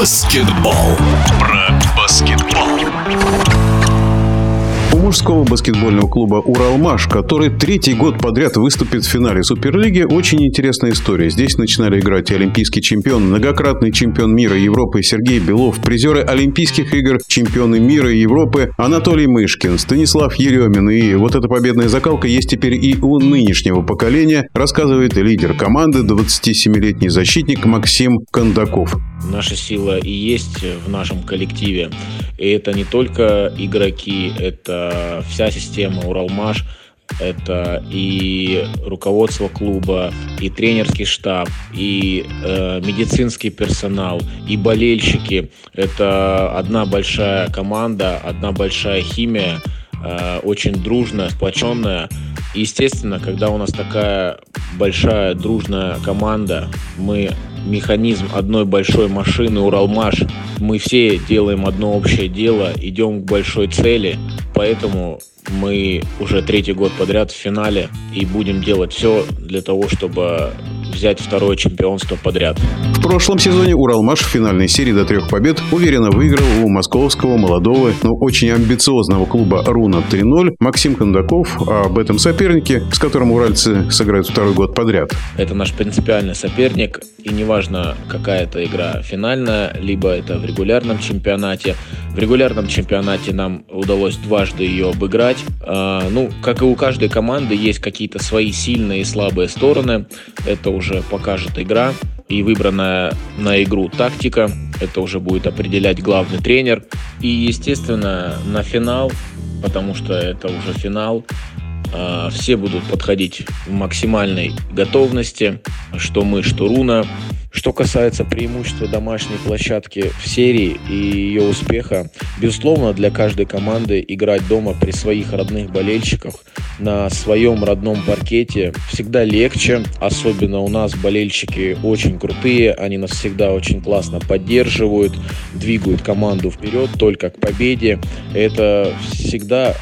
баскетбол. Про баскетбол мужского баскетбольного клуба «Уралмаш», который третий год подряд выступит в финале Суперлиги, очень интересная история. Здесь начинали играть олимпийский чемпион, многократный чемпион мира и Европы Сергей Белов, призеры Олимпийских игр, чемпионы мира и Европы Анатолий Мышкин, Станислав Еремин. И вот эта победная закалка есть теперь и у нынешнего поколения, рассказывает лидер команды, 27-летний защитник Максим Кондаков. Наша сила и есть в нашем коллективе. И это не только игроки, это вся система Уралмаш, это и руководство клуба, и тренерский штаб, и э, медицинский персонал, и болельщики. Это одна большая команда, одна большая химия, э, очень дружная, сплоченная. естественно, когда у нас такая большая дружная команда, мы механизм одной большой машины Уралмаш. Мы все делаем одно общее дело, идем к большой цели, поэтому мы уже третий год подряд в финале и будем делать все для того, чтобы взять второе чемпионство подряд. В прошлом сезоне Уралмаш в финальной серии до трех побед уверенно выиграл у московского молодого, но очень амбициозного клуба «Руна» 3-0 Максим Кондаков а об этом сопернике, с которым уральцы сыграют второй год подряд. Это наш принципиальный соперник, и неважно, какая это игра финальная, либо это в регулярном чемпионате. В регулярном чемпионате нам удалось дважды ее обыграть. А, ну, как и у каждой команды, есть какие-то свои сильные и слабые стороны. Это уже покажет игра и выбранная на игру тактика. Это уже будет определять главный тренер. И, естественно, на финал, потому что это уже финал, а, все будут подходить в максимальной готовности, что мы, что Руна. Что касается преимущества домашней площадки в серии и ее успеха, безусловно, для каждой команды играть дома при своих родных болельщиках на своем родном паркете всегда легче. Особенно у нас болельщики очень крутые, они нас всегда очень классно поддерживают, двигают команду вперед только к победе. Это всегда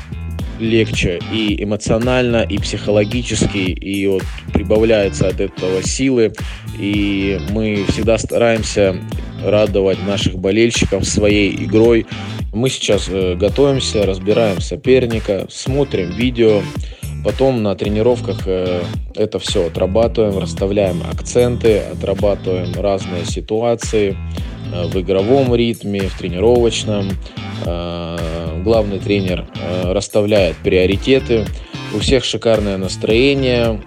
легче и эмоционально, и психологически, и вот прибавляется от этого силы. И мы всегда стараемся радовать наших болельщиков своей игрой. Мы сейчас э, готовимся, разбираем соперника, смотрим видео, потом на тренировках э, это все отрабатываем, расставляем акценты, отрабатываем разные ситуации э, в игровом ритме, в тренировочном главный тренер э, расставляет приоритеты. У всех шикарное настроение.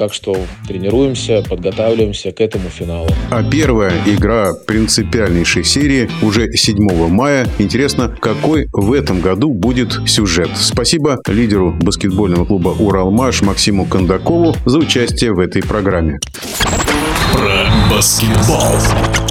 Так что тренируемся, подготавливаемся к этому финалу. А первая игра принципиальнейшей серии уже 7 мая. Интересно, какой в этом году будет сюжет. Спасибо лидеру баскетбольного клуба «Уралмаш» Максиму Кондакову за участие в этой программе. Про баскетбол.